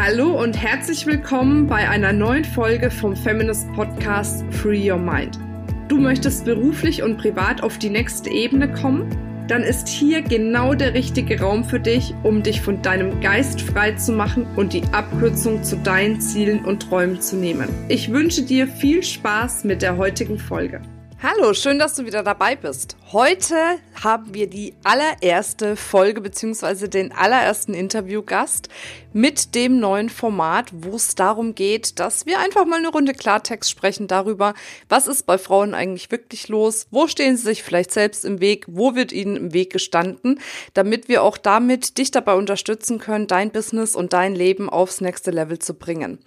Hallo und herzlich willkommen bei einer neuen Folge vom Feminist Podcast Free Your Mind. Du möchtest beruflich und privat auf die nächste Ebene kommen? Dann ist hier genau der richtige Raum für dich, um dich von deinem Geist frei zu machen und die Abkürzung zu deinen Zielen und Träumen zu nehmen. Ich wünsche dir viel Spaß mit der heutigen Folge. Hallo, schön, dass du wieder dabei bist. Heute haben wir die allererste Folge beziehungsweise den allerersten Interviewgast mit dem neuen Format, wo es darum geht, dass wir einfach mal eine Runde Klartext sprechen darüber, was ist bei Frauen eigentlich wirklich los, wo stehen sie sich vielleicht selbst im Weg, wo wird ihnen im Weg gestanden, damit wir auch damit dich dabei unterstützen können, dein Business und dein Leben aufs nächste Level zu bringen.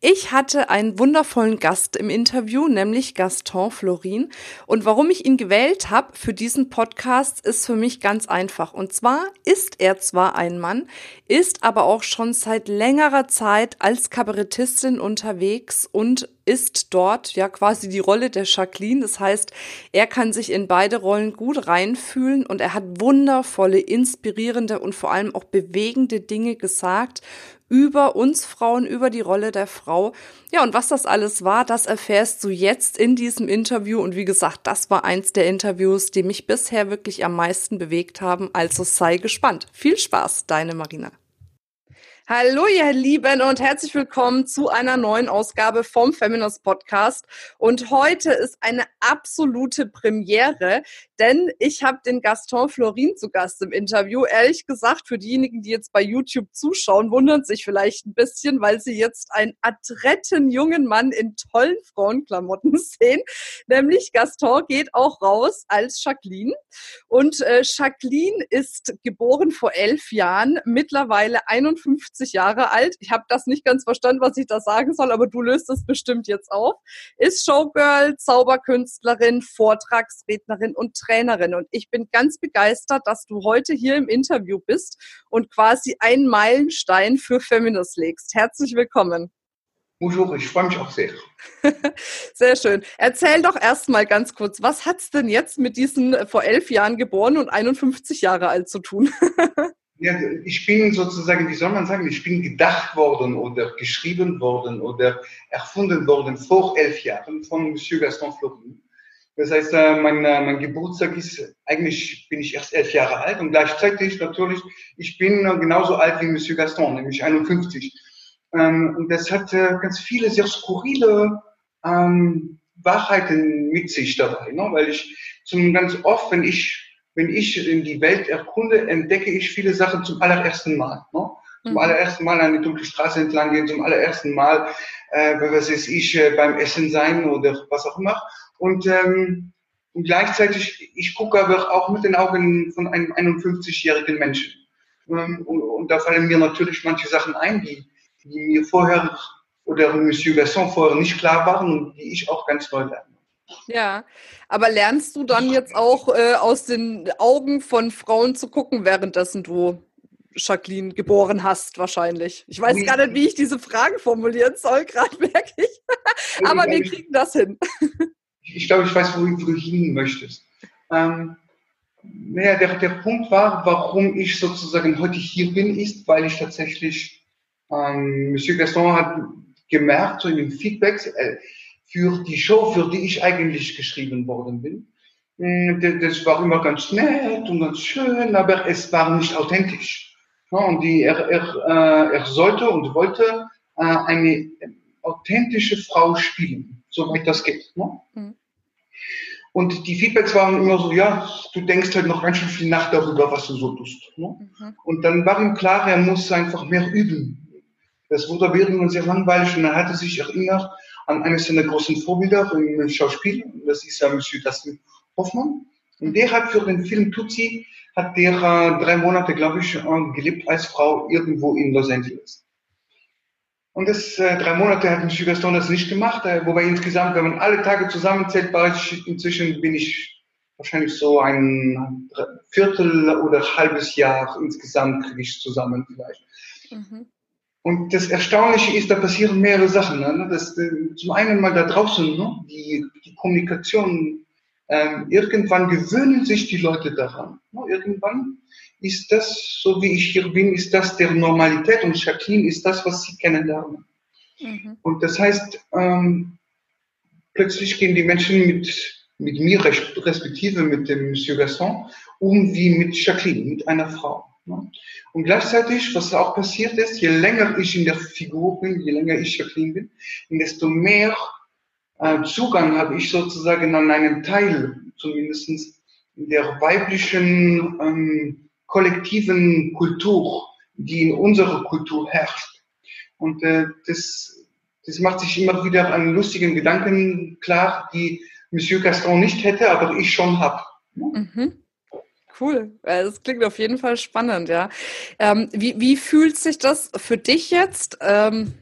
Ich hatte einen wundervollen Gast im Interview, nämlich Gaston Florin. Und warum ich ihn gewählt habe für diesen Podcast, ist für mich ganz einfach. Und zwar ist er zwar ein Mann, ist aber auch schon seit längerer Zeit als Kabarettistin unterwegs und ist dort ja quasi die Rolle der Jacqueline. Das heißt, er kann sich in beide Rollen gut reinfühlen und er hat wundervolle, inspirierende und vor allem auch bewegende Dinge gesagt über uns Frauen, über die Rolle der Frau. Ja, und was das alles war, das erfährst du jetzt in diesem Interview. Und wie gesagt, das war eins der Interviews, die mich bisher wirklich am meisten bewegt haben. Also sei gespannt. Viel Spaß, deine Marina. Hallo, ihr Lieben, und herzlich willkommen zu einer neuen Ausgabe vom Feminist Podcast. Und heute ist eine absolute Premiere, denn ich habe den Gaston Florin zu Gast im Interview. Ehrlich gesagt, für diejenigen, die jetzt bei YouTube zuschauen, wundern sich vielleicht ein bisschen, weil sie jetzt einen adretten jungen Mann in tollen Frauenklamotten sehen. Nämlich Gaston geht auch raus als Jacqueline. Und äh, Jacqueline ist geboren vor elf Jahren, mittlerweile 51 50 Jahre alt. Ich habe das nicht ganz verstanden, was ich da sagen soll, aber du löst es bestimmt jetzt auf. Ist Showgirl, Zauberkünstlerin, Vortragsrednerin und Trainerin. Und ich bin ganz begeistert, dass du heute hier im Interview bist und quasi einen Meilenstein für Feminist legst. Herzlich willkommen. Bonjour, ich freue mich auch sehr. sehr schön. Erzähl doch erstmal ganz kurz, was hat es denn jetzt mit diesen vor elf Jahren geboren und 51 Jahre alt zu tun? Ja, ich bin sozusagen, wie soll man sagen, ich bin gedacht worden oder geschrieben worden oder erfunden worden vor elf Jahren von Monsieur Gaston Florin. Das heißt, äh, mein, äh, mein Geburtstag ist, eigentlich bin ich erst elf Jahre alt und gleichzeitig natürlich, ich bin genauso alt wie Monsieur Gaston, nämlich 51. Ähm, und das hat äh, ganz viele sehr skurrile ähm, Wahrheiten mit sich dabei, ne? weil ich zum ganz oft, wenn ich wenn ich die Welt erkunde, entdecke ich viele Sachen zum allerersten Mal. Ne? Zum mhm. allerersten Mal eine dunkle Straße entlang gehen, zum allerersten Mal, äh, was weiß ich, äh, beim Essen sein oder was auch immer. Und, ähm, und gleichzeitig, ich gucke aber auch mit den Augen von einem 51-jährigen Menschen. Ähm, und, und, da fallen mir natürlich manche Sachen ein, die, die mir vorher oder Monsieur Gasson vorher nicht klar waren und die ich auch ganz neu lerne. Ja, aber lernst du dann jetzt auch äh, aus den Augen von Frauen zu gucken, währenddessen du Jacqueline geboren hast, wahrscheinlich? Ich weiß gar nicht, wie ich diese Frage formulieren soll, gerade merke ich. aber wir kriegen das hin. ich glaube, ich weiß, wo, du hin möchtest. Ähm, naja, der, der Punkt war, warum ich sozusagen heute hier bin, ist, weil ich tatsächlich, ähm, Monsieur Gaston hat gemerkt, so in den Feedbacks, äh, für die Show, für die ich eigentlich geschrieben worden bin. Mm, das war immer ganz nett und ganz schön, aber es war nicht authentisch. Und die, er, er, äh, er sollte und wollte äh, eine authentische Frau spielen, soweit das geht. Mhm. Und die Feedbacks waren immer so, ja, du denkst halt noch ganz schön viel nach darüber, was du so tust. Mhm. Und dann war ihm klar, er muss einfach mehr üben. Das wurde irgendwann sehr langweilig und er hatte sich erinnert, an eines seiner großen Vorbilder im Schauspiel. Das ist ja Monsieur Dustin Hoffmann. Und der hat für den Film Tutsi, hat der äh, drei Monate, glaube ich, äh, gelebt als Frau irgendwo in Los Angeles. Und das äh, drei Monate hat Monsieur Gaston das nicht gemacht, äh, wobei insgesamt, wenn man alle Tage zusammenzählt, war ich, inzwischen bin ich wahrscheinlich so ein Viertel oder halbes Jahr insgesamt kriege ich zusammen vielleicht. Mhm. Und das Erstaunliche ist, da passieren mehrere Sachen. Ne? Das, äh, zum einen mal da draußen, ne? die, die Kommunikation ähm, irgendwann gewöhnen sich die Leute daran. Ja, irgendwann ist das, so wie ich hier bin, ist das der Normalität und Jacqueline ist das, was sie kennenlernen. Mhm. Und das heißt, ähm, plötzlich gehen die Menschen mit, mit mir, respektive mit dem Monsieur Gasson, um wie mit Jacqueline, mit einer Frau. Und gleichzeitig, was auch passiert ist, je länger ich in der Figur bin, je länger ich Jacqueline bin, desto mehr äh, Zugang habe ich sozusagen an einen Teil, zumindest der weiblichen ähm, kollektiven Kultur, die in unserer Kultur herrscht. Und äh, das, das macht sich immer wieder an lustigen Gedanken klar, die Monsieur Gaston nicht hätte, aber ich schon habe. Mhm. Cool. Das klingt auf jeden Fall spannend, ja. Ähm, wie, wie fühlt sich das für dich jetzt? Ähm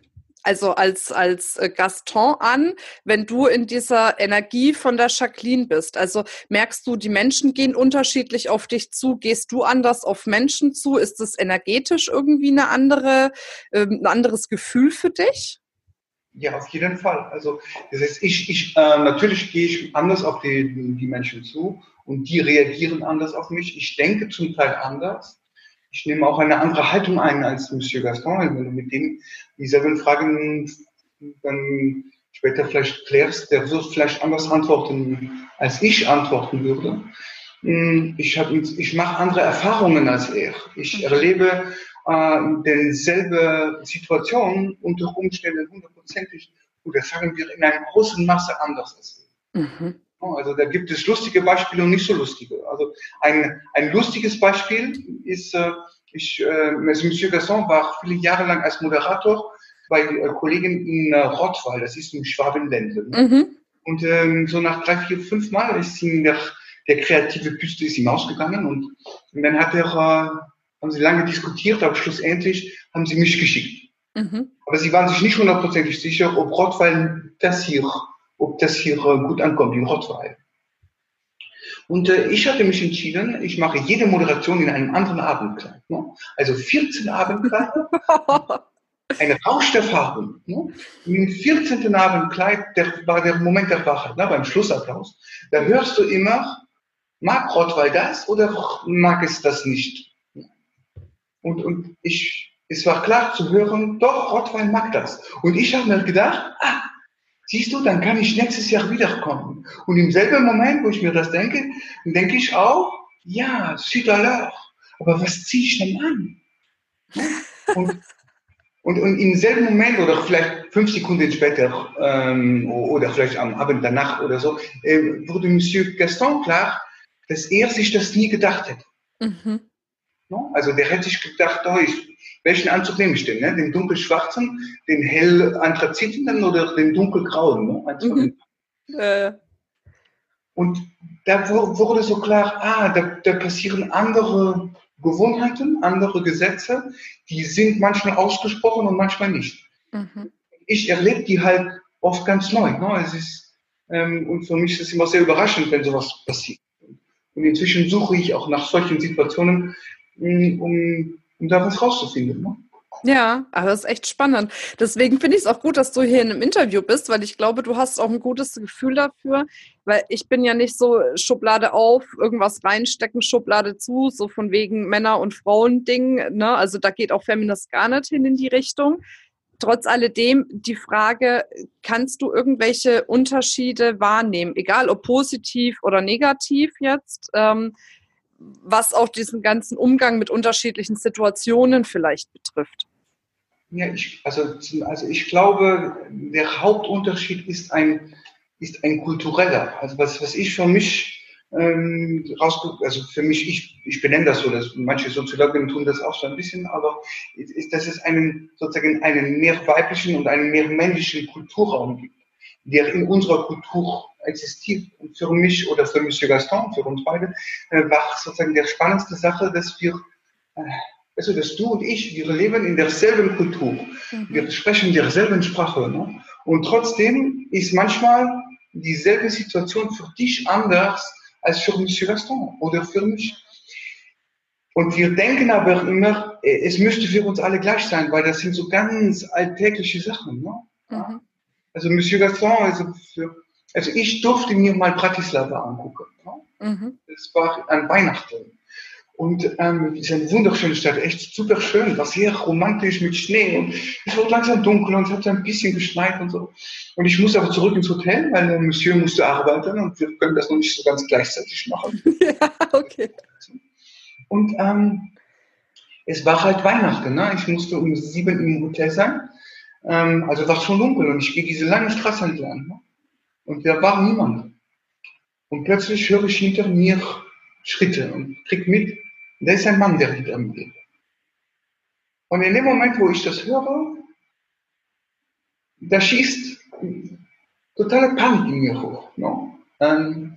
also als, als äh, Gaston an, wenn du in dieser Energie von der Jacqueline bist? Also merkst du, die Menschen gehen unterschiedlich auf dich zu? Gehst du anders auf Menschen zu? Ist es energetisch irgendwie eine andere, äh, ein anderes Gefühl für dich? Ja, auf jeden Fall. Also das heißt, ich, ich äh, natürlich gehe ich anders auf die, die Menschen zu und die reagieren anders auf mich. Ich denke zum Teil anders ich nehme auch eine andere Haltung ein als Monsieur Gaston. Wenn du mit dem dieselben Fragen dann später vielleicht klärst, der wird vielleicht anders antworten, als ich antworten würde. Hm, ich, hab, ich mache andere Erfahrungen als er. Ich mhm. erlebe äh, denselbe Situation unter Umständen hundertprozentig oder sagen wir in einer großen Masse anders er. Mhm. Also da gibt es lustige Beispiele und nicht so lustige. Also ein, ein lustiges Beispiel ist, äh, ich, äh, Monsieur Gasson war viele Jahre lang als Moderator bei äh, Kollegen in äh, Rottweil, das ist im Schwabenländle. Ne? Mhm. Und ähm, so nach drei, vier, fünf Mal ist ihm der, der kreative Püste ist ihm ausgegangen und, und dann hat er, haben sie lange diskutiert, aber schlussendlich haben sie mich geschickt. Mhm. Aber sie waren sich nicht hundertprozentig sicher, ob Rottweil das hier ob das hier äh, gut ankommt in Rottweil. Und äh, ich hatte mich entschieden, ich mache jede Moderation in einem anderen Abendkleid. Ne? Also 14 Abendkleider, eine Rauscherfahrung. Ne? Im 14. Abendkleid der, war der Moment der Wahrheit, ne? beim Schlussapplaus. Da hörst du immer, mag Rottweil das oder mag es das nicht? Und, und ich, es war klar zu hören, doch, Rottweil mag das. Und ich habe mir gedacht, ah, Siehst du, dann kann ich nächstes Jahr wiederkommen. Und im selben Moment, wo ich mir das denke, denke ich auch, ja, alors. Aber was ziehe ich denn an? Und, und, und im selben Moment oder vielleicht fünf Sekunden später ähm, oder vielleicht am Abend danach oder so, äh, wurde Monsieur Gaston klar, dass er sich das nie gedacht hätte. Mhm. Also der hätte sich gedacht, oh, ich, welchen Anzug nehme ich denn? Ne? Den dunkelschwarzen, den hell anthrazitenen oder den dunkelgrauen? Ne? Mhm. Äh. Und da wurde so klar, ah, da, da passieren andere Gewohnheiten, andere Gesetze, die sind manchmal ausgesprochen und manchmal nicht. Mhm. Ich erlebe die halt oft ganz neu. Ne? Es ist, ähm, und für mich ist es immer sehr überraschend, wenn sowas passiert. Und inzwischen suche ich auch nach solchen Situationen, um um da was rauszufinden. Ne? Ja, aber das ist echt spannend. Deswegen finde ich es auch gut, dass du hier in einem Interview bist, weil ich glaube, du hast auch ein gutes Gefühl dafür, weil ich bin ja nicht so Schublade auf, irgendwas reinstecken, Schublade zu, so von wegen Männer- und Frauen-Ding. Ne? Also da geht auch Feminist gar nicht hin in die Richtung. Trotz alledem die Frage, kannst du irgendwelche Unterschiede wahrnehmen, egal ob positiv oder negativ jetzt? Ähm, was auch diesen ganzen Umgang mit unterschiedlichen Situationen vielleicht betrifft. Ja, ich, also, also ich glaube, der Hauptunterschied ist ein, ist ein kultureller. Also was, was ich für mich ähm, rausgucke, also für mich, ich, ich benenne das so, dass manche Soziologen tun das auch so ein bisschen, aber ist, dass es einen sozusagen einen mehr weiblichen und einen mehr männlichen Kulturraum gibt, der in unserer Kultur existiert. Und für mich oder für Monsieur Gaston, für uns beide, äh, war sozusagen der spannendste Sache, dass wir, äh, also dass du und ich, wir leben in derselben Kultur. Mhm. Wir sprechen derselben Sprache. Ne? Und trotzdem ist manchmal dieselbe Situation für dich anders als für Monsieur Gaston oder für mich. Und wir denken aber immer, äh, es müsste für uns alle gleich sein, weil das sind so ganz alltägliche Sachen. Ne? Mhm. Also Monsieur Gaston, also für, also ich durfte mir mal Bratislava angucken. Ne? Mhm. Das war an Weihnachten. Und ähm, es ist eine wunderschöne Stadt, echt super schön, war sehr romantisch mit Schnee und es wurde langsam dunkel und es hat ein bisschen geschneit und so. Und ich musste aber zurück ins Hotel, weil der Monsieur musste arbeiten und wir können das noch nicht so ganz gleichzeitig machen. ja, okay. Und ähm, es war halt Weihnachten, ne? ich musste um sieben im Hotel sein, ähm, also war es schon dunkel und ich gehe diese lange Straße entlang ne? Und da war niemand. Und plötzlich höre ich hinter mir Schritte und krieg mit, da ist ein Mann, der hinter mir geht. Und in dem Moment, wo ich das höre, da schießt totale Panik in mir hoch. No? Ähm,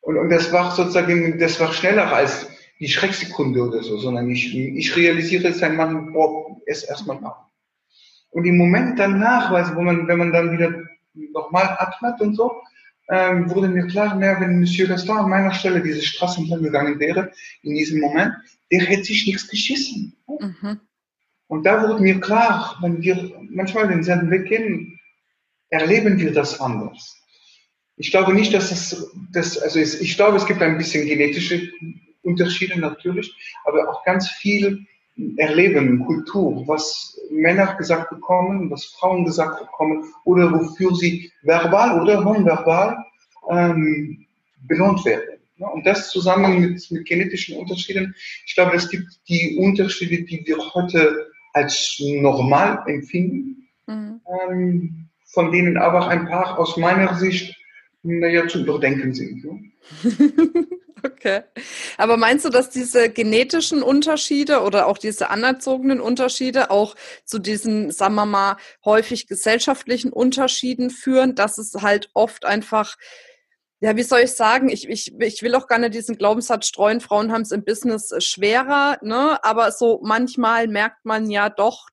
und, und das war sozusagen, das war schneller als die Schrecksekunde oder so, sondern ich, ich realisiere, es ein Mann, boah, es erstmal nach. Und im Moment danach, also wo man, wenn man dann wieder nochmal atmet und so, ähm, wurde mir klar, mehr, wenn Monsieur Gaston an meiner Stelle diese Straße entlang gegangen wäre, in diesem Moment, der hätte sich nichts geschissen. Mhm. Und da wurde mir klar, wenn wir manchmal denselben Weg gehen, erleben wir das anders. Ich glaube nicht, dass das, das also ich glaube, es gibt ein bisschen genetische Unterschiede natürlich, aber auch ganz viel Erleben, Kultur, was Männer gesagt bekommen, was Frauen gesagt bekommen oder wofür sie verbal oder nonverbal ähm, belohnt werden. Und das zusammen mit, mit genetischen Unterschieden, ich glaube, es gibt die Unterschiede, die wir heute als normal empfinden, mhm. ähm, von denen aber ein paar aus meiner Sicht naja, zu überdenken sind. Okay. Aber meinst du, dass diese genetischen Unterschiede oder auch diese anerzogenen Unterschiede auch zu diesen, sagen wir mal, häufig gesellschaftlichen Unterschieden führen, dass es halt oft einfach, ja, wie soll ich sagen, ich, ich, ich will auch nicht diesen Glaubenssatz streuen, Frauen haben es im Business schwerer, ne? Aber so manchmal merkt man ja doch,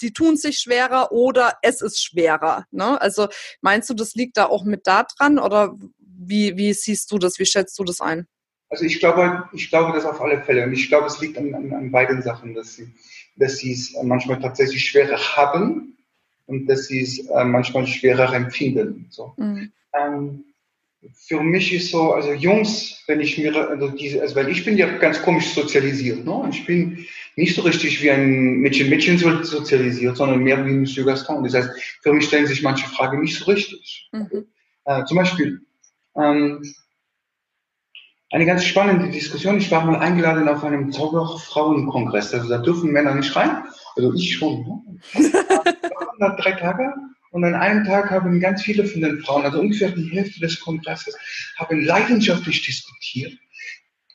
die tun sich schwerer oder es ist schwerer. Ne? Also meinst du, das liegt da auch mit da dran oder wie, wie siehst du das, wie schätzt du das ein? Also ich glaube, ich glaube das auf alle Fälle. Und ich glaube, es liegt an, an, an beiden Sachen, dass sie, dass sie es manchmal tatsächlich schwerer haben und dass sie es äh, manchmal schwerer empfinden. So. Mhm. Ähm, für mich ist so, also Jungs, wenn ich mir, also diese, also weil ich bin ja ganz komisch sozialisiert, ne? Ich bin nicht so richtig wie ein Mädchen-Mädchen sozialisiert, sondern mehr wie ein Monsieur Gaston. Das heißt, für mich stellen sich manche Fragen nicht so richtig. Mhm. Äh, zum Beispiel, ähm, eine ganz spannende Diskussion. Ich war mal eingeladen auf einem Zauberfrauenkongress. Also da dürfen Männer nicht rein. Also ich schon. Ne? Nach drei Tage. Und an einem Tag haben ganz viele von den Frauen, also ungefähr die Hälfte des Kongresses, haben leidenschaftlich diskutiert.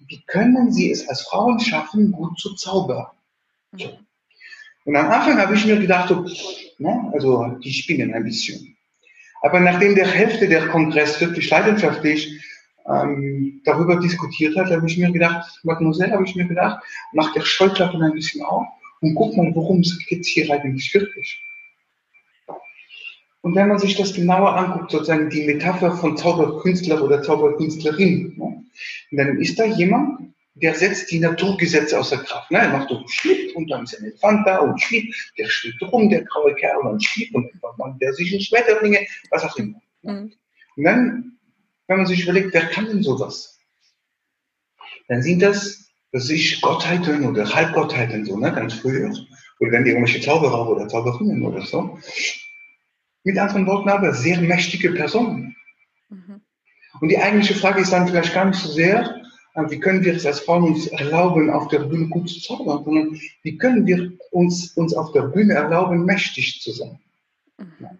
Wie können sie es als Frauen schaffen, gut zu zaubern? So. Und am Anfang habe ich mir gedacht, so, ne, also die spinnen ein bisschen. Aber nachdem der Hälfte der Kongress wirklich leidenschaftlich ähm, darüber diskutiert hat, habe ich mir gedacht, Mademoiselle, habe ich mir gedacht, mach der Scheuklappen ein bisschen auf und guck mal, worum es geht hier eigentlich wirklich. Und wenn man sich das genauer anguckt, sozusagen die Metapher von Zauberkünstler oder Zauberkünstlerin, ne, dann ist da jemand, der setzt die Naturgesetze außer Kraft. Ne? Er macht so einen Schnitt und dann ist ein Elefant da und Schnitt, der schwimmt rum, der graue Kerl und Schnitt und dann der sich in Schmetterlinge, was auch immer. Mhm. Und dann wenn man sich überlegt, wer kann denn sowas? Dann sind das, dass ich Gottheiten oder Halbgottheiten, so, ne, ganz früher. Oder wenn die irgendwelche Zauberer oder Zauberinnen oder so. Mit anderen Worten aber sehr mächtige Personen. Mhm. Und die eigentliche Frage ist dann vielleicht gar nicht so sehr, äh, wie können wir es als Frauen uns erlauben, auf der Bühne gut zu zaubern, sondern wie können wir uns, uns auf der Bühne erlauben, mächtig zu sein. Mhm.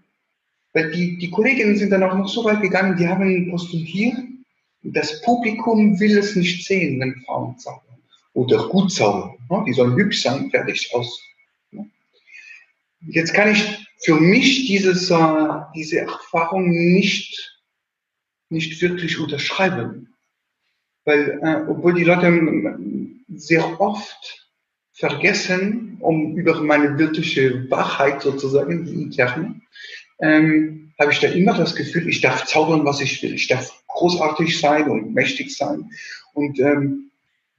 Weil die, die Kolleginnen sind dann auch noch so weit gegangen, die haben postuliert, das Publikum will es nicht sehen, wenn Frauen zaubern. Oder gut zaubern. Ne? Die sollen hübsch sein, fertig aus. Ne? Jetzt kann ich für mich dieses, äh, diese Erfahrung nicht, nicht wirklich unterschreiben. Weil, äh, obwohl die Leute sehr oft vergessen, um über meine wirkliche Wahrheit sozusagen, die interne, ähm, habe ich da immer das Gefühl, ich darf zaubern, was ich will. Ich darf großartig sein und mächtig sein. Und ähm,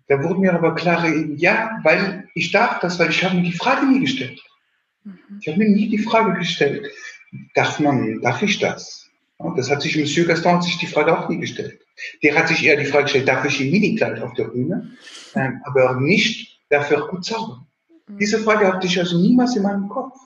da wurde mir aber klar, ja, weil ich darf das, weil ich habe mir die Frage nie gestellt. Mhm. Ich habe mir nie die Frage gestellt, darf man, darf ich das? Das hat sich Monsieur Gaston hat sich die Frage auch nie gestellt. Der hat sich eher die Frage gestellt, darf ich im Minikleid auf der Bühne, ähm, aber nicht, darf er gut zaubern? Mhm. Diese Frage hatte ich also niemals in meinem Kopf.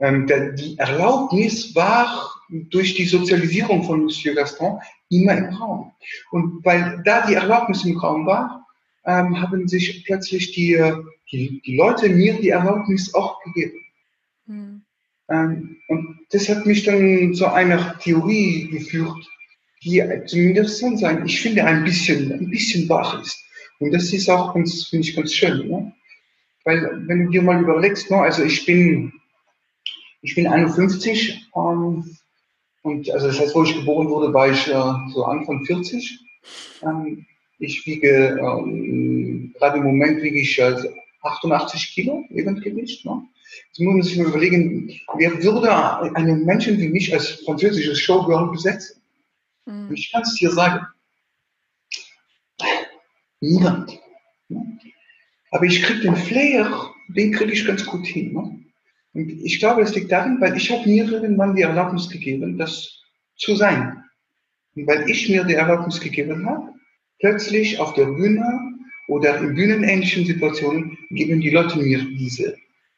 Ähm, die Erlaubnis war durch die Sozialisierung von Monsieur Gaston immer im Raum. Und weil da die Erlaubnis im Raum war, ähm, haben sich plötzlich die, die, die Leute mir die Erlaubnis auch gegeben. Mhm. Und das hat mich dann zu einer Theorie geführt, die zumindest sein, ich finde, ein bisschen, ein bisschen wach ist. Und das ist auch ganz, finde ich ganz schön. Ne? Weil, wenn du dir mal überlegst, ne, also ich bin, ich bin 51, ähm, und also das heißt, wo ich geboren wurde, war ich äh, so Anfang 40. Ähm, ich wiege, ähm, gerade im Moment wiege ich äh, 88 Kilo Lebendgewicht. Ne? Jetzt muss man sich mal überlegen, wer würde einen Menschen wie mich als französisches Showgirl besetzen? Mhm. Ich kann es dir sagen. Niemand. Aber ich kriege den Flair, den kriege ich ganz gut hin. Ne? Und ich glaube, es liegt darin, weil ich habe mir irgendwann die Erlaubnis gegeben, das zu sein. Und weil ich mir die Erlaubnis gegeben habe, plötzlich auf der Bühne oder in bühnenähnlichen Situationen geben die Leute mir diese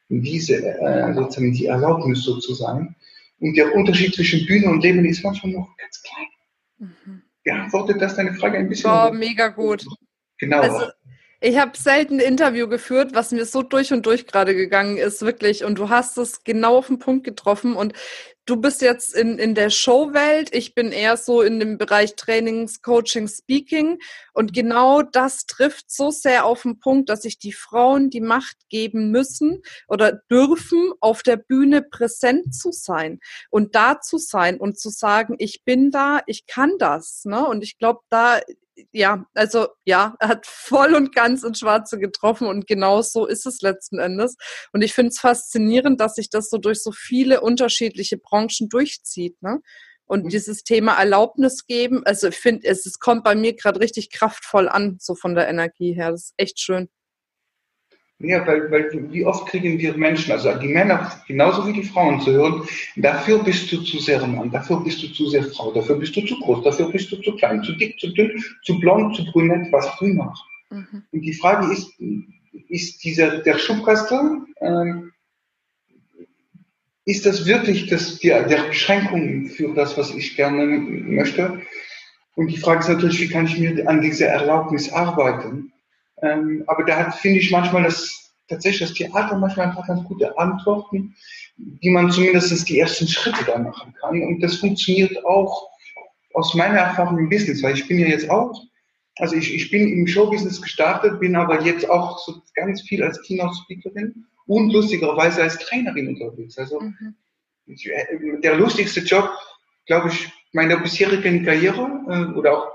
diese äh, sozusagen die Erlaubnis so zu sein. Und der Unterschied zwischen Bühne und Leben ist manchmal noch ganz klein. Mhm. Beantwortet das deine Frage ein bisschen? Oh, mega gut. Genau. Also, ich habe selten ein Interview geführt, was mir so durch und durch gerade gegangen ist, wirklich. Und du hast es genau auf den Punkt getroffen. Und du bist jetzt in, in der Showwelt, ich bin eher so in dem Bereich Trainings, Coaching, Speaking. Und genau das trifft so sehr auf den Punkt, dass sich die Frauen die Macht geben müssen oder dürfen, auf der Bühne präsent zu sein und da zu sein und zu sagen, ich bin da, ich kann das. Ne? Und ich glaube, da ja, also ja, er hat voll und ganz ins Schwarze getroffen und genau so ist es letzten Endes. Und ich finde es faszinierend, dass sich das so durch so viele unterschiedliche Branchen durchzieht. Ne? Und mhm. dieses Thema Erlaubnis geben, also ich finde, es, es kommt bei mir gerade richtig kraftvoll an, so von der Energie her. Das ist echt schön. Ja, weil, weil wie oft kriegen wir Menschen, also die Männer genauso wie die Frauen zu hören, dafür bist du zu sehr Mann, dafür bist du zu sehr Frau, dafür bist du zu groß, dafür bist du zu klein, zu dick, zu dünn, zu blond, zu brünett, was auch immer. Mhm. Und die Frage ist, ist dieser, der Schubkasten, ähm, ist das wirklich das, die, der Beschränkung für das, was ich gerne möchte? Und die Frage ist natürlich, wie kann ich mir an dieser Erlaubnis arbeiten? Ähm, aber da finde ich manchmal das, tatsächlich das Theater manchmal einfach ganz gute Antworten, wie man zumindest die ersten Schritte da machen kann. Und das funktioniert auch aus meiner Erfahrung im Business, weil ich bin ja jetzt auch, also ich, ich bin im Showbusiness gestartet, bin aber jetzt auch so ganz viel als Keynote-Speakerin und lustigerweise als Trainerin unterwegs. Also mhm. der lustigste Job, glaube ich, meiner bisherigen Karriere äh, oder auch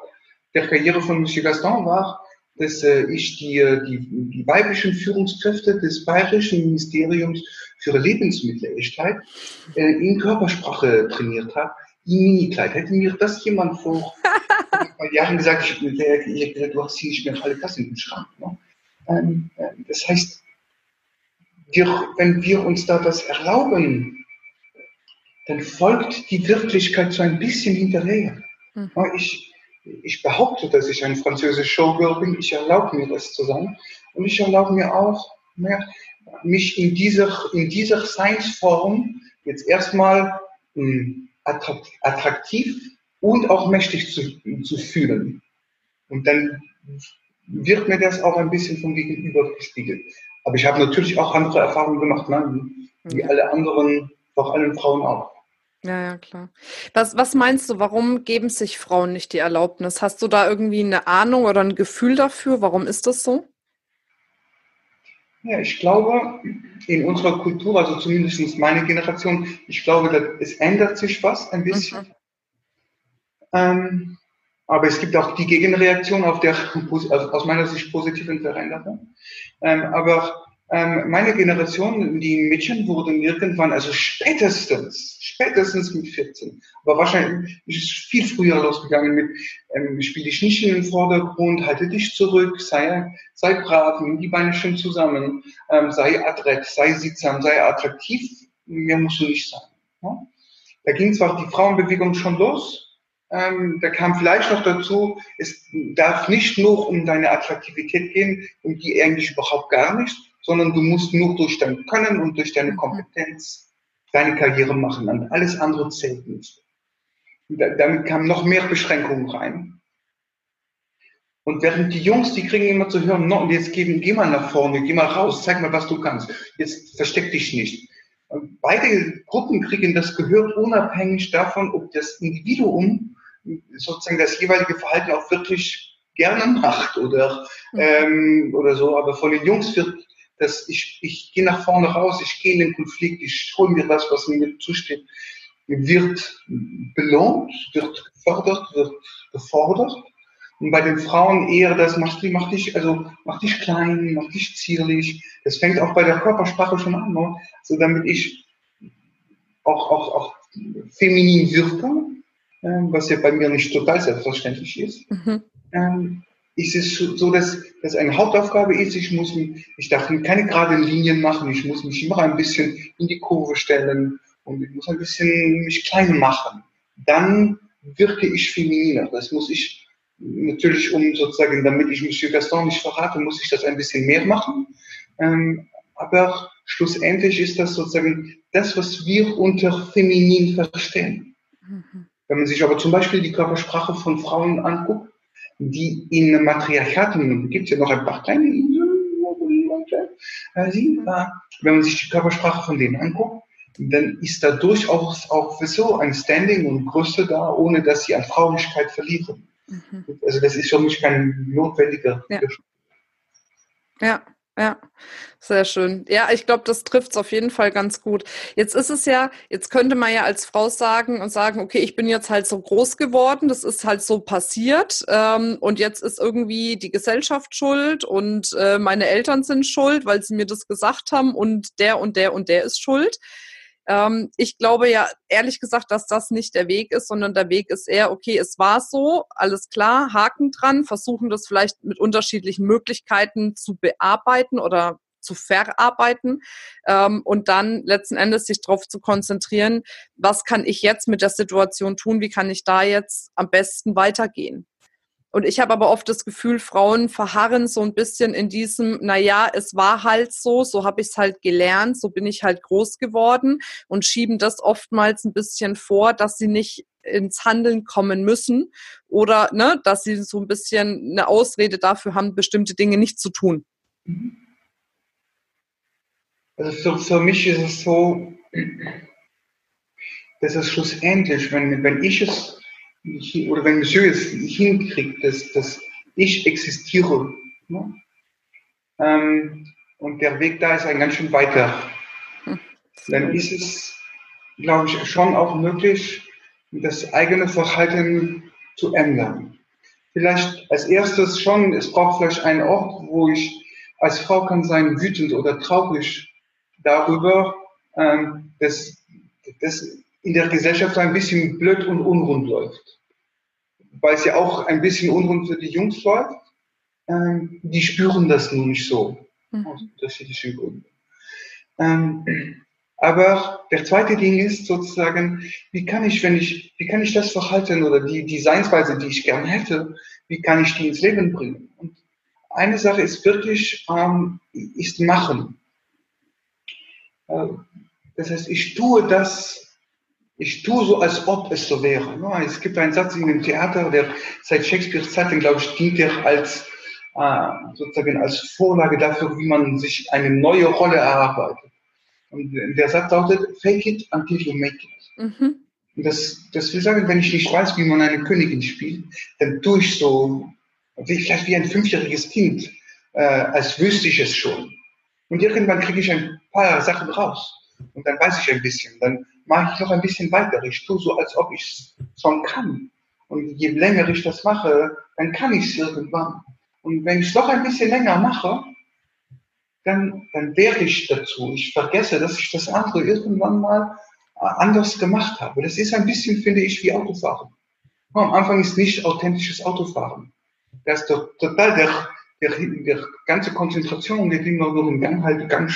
der Karriere von Monsieur Gaston war, dass äh, ich die, äh, die, die weiblichen Führungskräfte des Bayerischen Ministeriums für Lebensmittelechtheit äh, in Körpersprache trainiert habe. In Minikleid. Hätte mir das jemand vor Jahren gesagt, ich hätte gesagt, du hast hier nicht mehr alle Tassen im Schrank. Ne? Ähm, äh, das heißt, wir, wenn wir uns da das erlauben, dann folgt die Wirklichkeit so ein bisschen hinterher. Mhm. Ich, ich behaupte, dass ich ein französischer Showgirl bin. Ich erlaube mir das zu sein. Und ich erlaube mir auch, mich in dieser, in dieser Seinsform jetzt erstmal hm, attraktiv und auch mächtig zu, zu fühlen. Und dann wird mir das auch ein bisschen vom Gegenüber gespiegelt. Aber ich habe natürlich auch andere Erfahrungen gemacht, ne? wie alle anderen, auch allen Frauen auch. Ja, ja, klar. Was, was meinst du, warum geben sich Frauen nicht die Erlaubnis? Hast du da irgendwie eine Ahnung oder ein Gefühl dafür? Warum ist das so? Ja, ich glaube, in unserer Kultur, also zumindest meine Generation, ich glaube, es ändert sich was ein bisschen. Mhm. Ähm, aber es gibt auch die Gegenreaktion auf der, also aus meiner Sicht, positiven Veränderung. Ähm, aber meine Generation, die Mädchen wurden irgendwann, also spätestens, spätestens mit 14, aber wahrscheinlich ist es viel früher losgegangen mit, ähm, spiel dich nicht in den Vordergrund, halte dich zurück, sei, sei brav, nimm die Beine schön zusammen, ähm, sei adrett, sei sittsam, sei attraktiv, mehr musst du nicht sein. Ja? Da ging zwar die Frauenbewegung schon los, ähm, da kam vielleicht noch dazu, es darf nicht nur um deine Attraktivität gehen, um die eigentlich überhaupt gar nicht, sondern du musst nur durch dein Können und durch deine mhm. Kompetenz deine Karriere machen. Und alles andere zählt nicht. Da, damit kamen noch mehr Beschränkungen rein. Und während die Jungs, die kriegen immer zu hören, no, jetzt geh, geh mal nach vorne, geh mal raus, zeig mal, was du kannst. Jetzt versteck dich nicht. Und beide Gruppen kriegen das gehört unabhängig davon, ob das Individuum sozusagen das jeweilige Verhalten auch wirklich gerne macht oder, mhm. ähm, oder so. Aber von den Jungs wird das, ich, ich gehe nach vorne raus, ich gehe in den Konflikt, ich hole mir das, was mir zusteht, wird belohnt, wird gefördert, wird gefordert. Und bei den Frauen eher das, mach, mach dich, also, mach dich klein, mach dich zierlich. Das fängt auch bei der Körpersprache schon an, ne? so damit ich auch, auch, auch feminin wirke, äh, was ja bei mir nicht total selbstverständlich ist. Mhm. Ähm, ist es so, dass das eine Hauptaufgabe ist. Ich muss mich, ich darf keine geraden Linien machen. Ich muss mich immer ein bisschen in die Kurve stellen und ich muss ein bisschen mich klein machen. Dann wirke ich femininer. Das muss ich natürlich, um sozusagen, damit ich Monsieur Gaston nicht verrate, muss ich das ein bisschen mehr machen. Ähm, aber schlussendlich ist das sozusagen das, was wir unter feminin verstehen. Mhm. Wenn man sich aber zum Beispiel die Körpersprache von Frauen anguckt, die in Matriarchaten, gibt es ja noch ein paar kleine Inseln, wo die Leute äh, sind, äh, wenn man sich die Körpersprache von denen anguckt, dann ist da durchaus auch so ein Standing und Größe da, ohne dass sie an Fraulichkeit verlieren. Mhm. Also das ist für mich kein notwendiger ja. ja. Ja, sehr schön. Ja, ich glaube, das trifft es auf jeden Fall ganz gut. Jetzt ist es ja, jetzt könnte man ja als Frau sagen und sagen, okay, ich bin jetzt halt so groß geworden, das ist halt so passiert ähm, und jetzt ist irgendwie die Gesellschaft schuld und äh, meine Eltern sind schuld, weil sie mir das gesagt haben und der und der und der ist schuld. Ähm, ich glaube ja ehrlich gesagt, dass das nicht der Weg ist, sondern der Weg ist eher, okay, es war so, alles klar, Haken dran, versuchen das vielleicht mit unterschiedlichen Möglichkeiten zu bearbeiten oder zu verarbeiten ähm, und dann letzten Endes sich darauf zu konzentrieren, was kann ich jetzt mit der Situation tun, wie kann ich da jetzt am besten weitergehen. Und ich habe aber oft das Gefühl, Frauen verharren so ein bisschen in diesem, naja, es war halt so, so habe ich es halt gelernt, so bin ich halt groß geworden und schieben das oftmals ein bisschen vor, dass sie nicht ins Handeln kommen müssen oder ne, dass sie so ein bisschen eine Ausrede dafür haben, bestimmte Dinge nicht zu tun. Also für, für mich ist es so, dass es schlussendlich, wenn, wenn ich es oder wenn Monsieur es hinkriegt, dass, dass ich existiere, ne? ähm, und der Weg da ist ein ganz schön weiter, hm. dann ist es, glaube ich, schon auch möglich, das eigene Verhalten zu ändern. Vielleicht als erstes schon, es braucht vielleicht einen Ort, wo ich als Frau kann sein wütend oder traurig darüber, ähm, dass, dass in der Gesellschaft ein bisschen blöd und unrund läuft. Weil es ja auch ein bisschen unrund für die Jungs läuft. Ähm, die spüren das nun nicht so. Mhm. Aus unterschiedlichen Gründen. Ähm, aber der zweite Ding ist sozusagen, wie kann ich, wenn ich, wie kann ich das Verhalten oder die Designsweise, die ich gern hätte, wie kann ich die ins Leben bringen? Und eine Sache ist wirklich, ähm, ist machen. Äh, das heißt, ich tue das, ich tue so, als ob es so wäre. Es gibt einen Satz in dem Theater, der seit Shakespeares Zeiten, glaube ich, dient er als äh, sozusagen als Vorlage dafür, wie man sich eine neue Rolle erarbeitet. Und der Satz lautet, fake it until you make it. Mhm. Und das, das will sagen, wenn ich nicht weiß, wie man eine Königin spielt, dann tue ich so, wie, vielleicht wie ein fünfjähriges Kind, äh, als wüsste ich es schon. Und irgendwann kriege ich ein paar Sachen raus. Und dann weiß ich ein bisschen. Dann mache ich noch ein bisschen weiter. Ich tue so, als ob ich es schon kann. Und je länger ich das mache, dann kann ich es irgendwann. Und wenn ich es noch ein bisschen länger mache, dann, dann werde ich dazu. Ich vergesse, dass ich das andere irgendwann mal äh, anders gemacht habe. Das ist ein bisschen, finde ich, wie Autofahren. Am Anfang ist nicht authentisches Autofahren. Das ist total der, der, der ganze Konzentration, der liegt noch im Gang, halt Gang,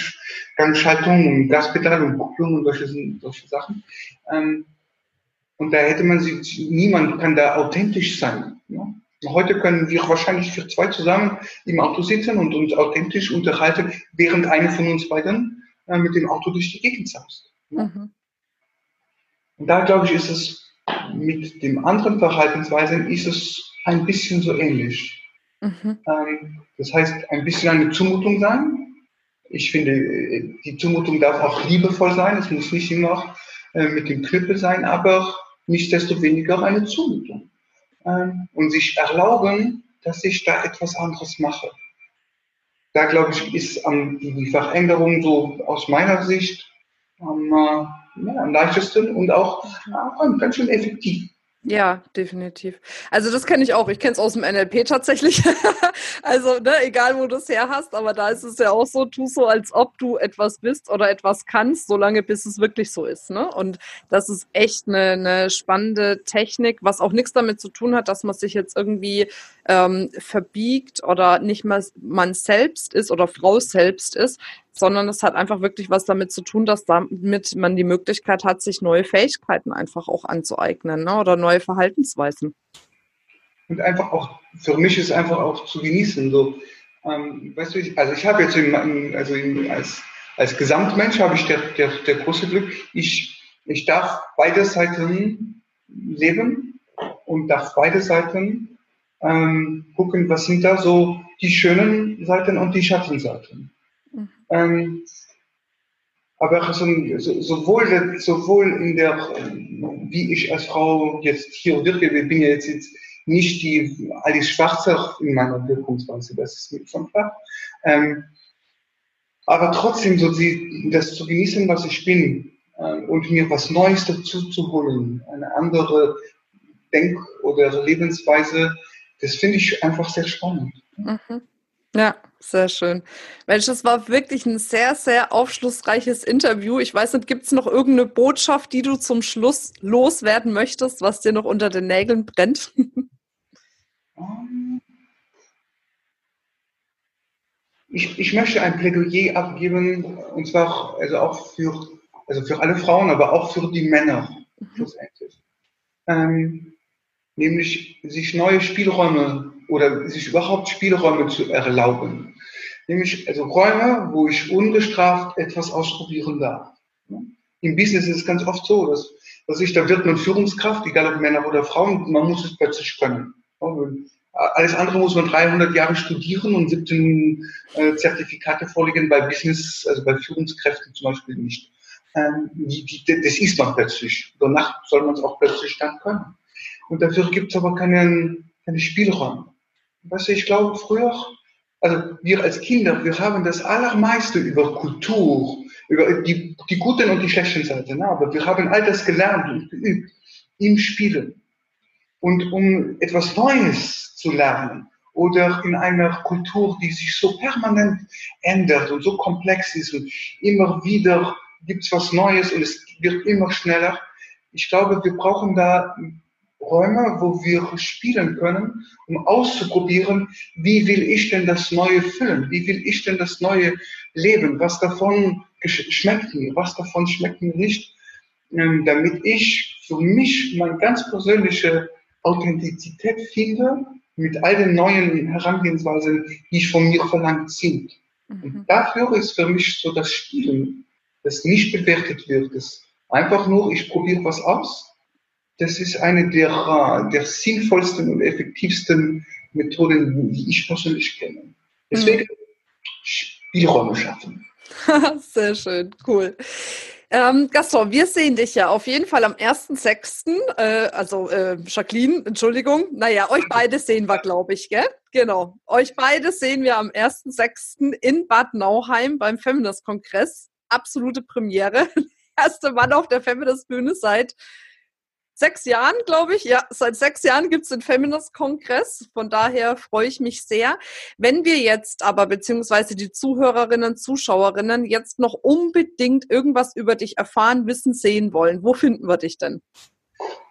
Gangschaltung und Gaspedal und Kupplung und solche, solche Sachen. Ähm, Und da hätte man sich, niemand kann da authentisch sein. Ja? Heute können wir wahrscheinlich für zwei zusammen im Auto sitzen und uns authentisch unterhalten, während einer von uns beiden äh, mit dem Auto durch die Gegend saust. Ja? Mhm. Und da glaube ich, ist es mit den anderen Verhaltensweisen ist es ein bisschen so ähnlich. Mhm. Ähm, das heißt, ein bisschen eine Zumutung sein. Ich finde, die Zumutung darf auch liebevoll sein. Es muss nicht immer äh, mit dem Knüppel sein, aber nichtsdestoweniger eine Zumutung. Ähm, und sich erlauben, dass ich da etwas anderes mache. Da glaube ich, ist ähm, die Veränderung so aus meiner Sicht am, äh, ja, am leichtesten und auch, auch ganz schön effektiv. Ja, definitiv. Also das kenne ich auch. Ich kenne es aus dem NLP tatsächlich. also, ne, egal wo du es her hast, aber da ist es ja auch so, tu so, als ob du etwas bist oder etwas kannst, solange bis es wirklich so ist. Ne? Und das ist echt eine, eine spannende Technik, was auch nichts damit zu tun hat, dass man sich jetzt irgendwie ähm, verbiegt oder nicht mal man selbst ist oder Frau selbst ist, sondern es hat einfach wirklich was damit zu tun, dass damit man die Möglichkeit hat, sich neue Fähigkeiten einfach auch anzueignen ne? oder neue Verhaltensweisen. Und einfach auch, für mich ist einfach auch zu genießen. So, ähm, weißt du, ich, also ich habe jetzt in, also in, als, als Gesamtmensch habe ich der, der, der große Glück, ich, ich darf beide Seiten leben und darf beide Seiten ähm, gucken, was sind da so die schönen Seiten und die Schattenseiten. Ähm, aber so, sowohl, sowohl in der, wie ich als Frau jetzt hier wirke, ich bin ja jetzt, jetzt nicht die alles Schwarze in meiner Wirkungsweise, das ist mir schon klar. Ähm, aber trotzdem so die, das zu genießen, was ich bin äh, und mir was Neues dazu zu holen, eine andere Denk- oder Lebensweise, das finde ich einfach sehr spannend. Mhm. Ja, sehr schön. Mensch, das war wirklich ein sehr, sehr aufschlussreiches Interview. Ich weiß nicht, gibt es noch irgendeine Botschaft, die du zum Schluss loswerden möchtest, was dir noch unter den Nägeln brennt? Ich, ich möchte ein Plädoyer abgeben, und zwar also auch für, also für alle Frauen, aber auch für die Männer mhm. schlussendlich. Ähm, nämlich sich neue Spielräume oder sich überhaupt Spielräume zu erlauben. Nämlich also Räume, wo ich ungestraft etwas ausprobieren darf. Im Business ist es ganz oft so, dass, dass ich, da wird man Führungskraft, egal ob Männer oder Frauen, man muss es plötzlich können. Alles andere muss man 300 Jahre studieren und 17 äh, Zertifikate vorlegen bei Business, also bei Führungskräften zum Beispiel nicht. Ähm, das ist man plötzlich. Danach soll man es auch plötzlich dann können. Und dafür gibt es aber keinen, keine Spielräume. Weißt du, ich glaube früher, also wir als Kinder, wir haben das allermeiste über Kultur, über die, die guten und die schlechten Seiten, ne? aber wir haben all das gelernt und geübt im Spielen. Und um etwas Neues zu lernen oder in einer Kultur, die sich so permanent ändert und so komplex ist und immer wieder gibt es was Neues und es wird immer schneller, ich glaube, wir brauchen da Räume, wo wir spielen können, um auszuprobieren, wie will ich denn das Neue füllen? Wie will ich denn das Neue leben? Was davon schmeckt mir? Was davon schmeckt mir nicht? Ähm, damit ich für mich meine ganz persönliche Authentizität finde mit all den neuen Herangehensweisen, die ich von mir verlangt sind. Mhm. Und dafür ist für mich so das Spielen, das nicht bewertet wird, das einfach nur, ich probiere was aus das ist eine der, der sinnvollsten und effektivsten Methoden, die ich persönlich kenne. Deswegen mhm. Spielräume schaffen. Sehr schön, cool. Ähm, Gaston, wir sehen dich ja auf jeden Fall am 1.6., äh, also äh, Jacqueline, Entschuldigung. Naja, euch beide sehen wir, glaube ich, gell? Genau. Euch beide sehen wir am 1.6. in Bad Nauheim beim Feminist-Kongress. Absolute Premiere. Erste Mann auf der Feminist-Bühne seit sechs Jahren, glaube ich. Ja, seit sechs Jahren gibt es den Feminist-Kongress. Von daher freue ich mich sehr. Wenn wir jetzt aber, beziehungsweise die Zuhörerinnen, Zuschauerinnen, jetzt noch unbedingt irgendwas über dich erfahren, wissen, sehen wollen, wo finden wir dich denn?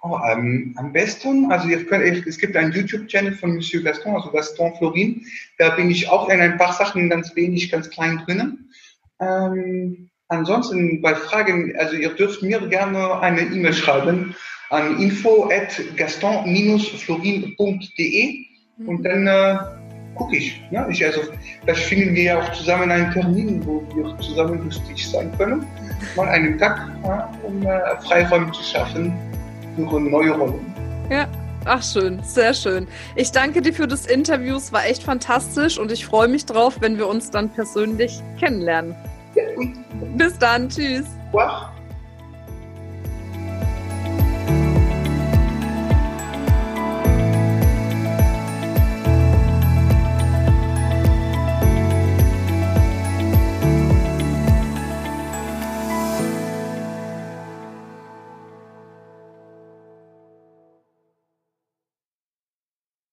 Oh, ähm, am besten, also könnt, es gibt einen YouTube-Channel von Monsieur Gaston, also Gaston Florin. Da bin ich auch in ein paar Sachen ganz wenig, ganz klein drinnen. Ähm, Ansonsten bei Fragen, also ihr dürft mir gerne eine E-Mail schreiben an info at gaston-florin.de und dann äh, gucke ich. Ne? ich. Also vielleicht finden wir ja auch zusammen einen Termin, wo wir zusammen lustig sein können. Mal einen Tag, ja, um äh, Freiräume zu schaffen für neue Rollen. Ja. Ach schön, sehr schön. Ich danke dir für das Interview, es war echt fantastisch und ich freue mich drauf, wenn wir uns dann persönlich kennenlernen. Bis dann, tschüss. Wow.